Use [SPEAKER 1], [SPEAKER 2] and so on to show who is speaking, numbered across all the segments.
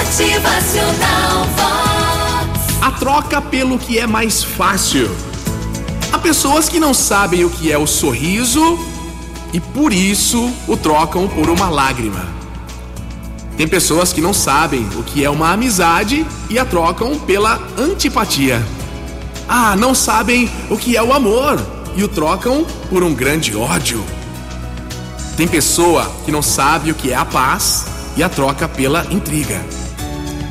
[SPEAKER 1] Motivacional Vox.
[SPEAKER 2] A troca pelo que é mais fácil. Há pessoas que não sabem o que é o sorriso e por isso o trocam por uma lágrima. Tem pessoas que não sabem o que é uma amizade e a trocam pela antipatia. Ah, não sabem o que é o amor e o trocam por um grande ódio. Tem pessoa que não sabe o que é a paz e a troca pela intriga.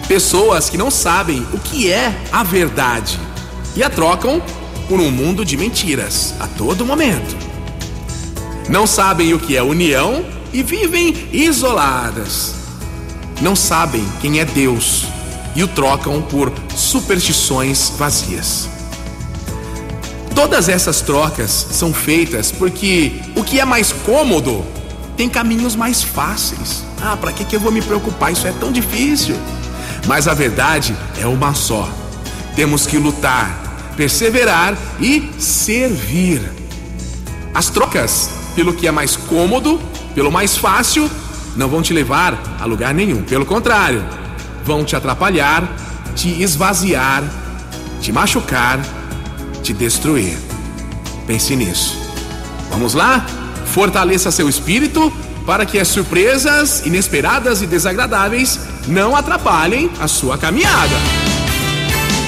[SPEAKER 2] Pessoas que não sabem o que é a verdade e a trocam por um mundo de mentiras a todo momento. Não sabem o que é união e vivem isoladas. Não sabem quem é Deus e o trocam por superstições vazias. Todas essas trocas são feitas porque o que é mais cômodo tem caminhos mais fáceis. Ah, para que, que eu vou me preocupar? Isso é tão difícil. Mas a verdade é uma só. Temos que lutar, perseverar e servir. As trocas pelo que é mais cômodo, pelo mais fácil, não vão te levar a lugar nenhum. Pelo contrário, vão te atrapalhar, te esvaziar, te machucar, te destruir. Pense nisso. Vamos lá? Fortaleça seu espírito para que as surpresas inesperadas e desagradáveis não atrapalhem a sua caminhada.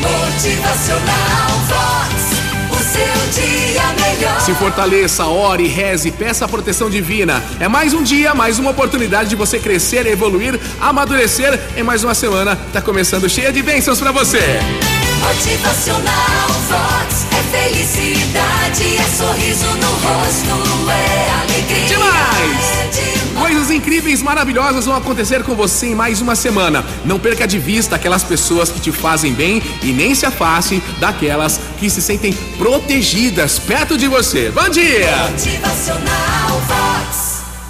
[SPEAKER 1] Motivacional Vox. O seu dia melhor.
[SPEAKER 2] Se fortaleça, ore, reze, peça a proteção divina. É mais um dia, mais uma oportunidade de você crescer, evoluir, amadurecer. Em mais uma semana, tá começando cheia de bênçãos para você.
[SPEAKER 1] Motivacional Vox. É felicidade, é sorriso no rosto,
[SPEAKER 2] incríveis, maravilhosas vão acontecer com você em mais uma semana. Não perca de vista aquelas pessoas que te fazem bem e nem se afaste daquelas que se sentem protegidas perto de você. Bom dia!
[SPEAKER 1] Motivacional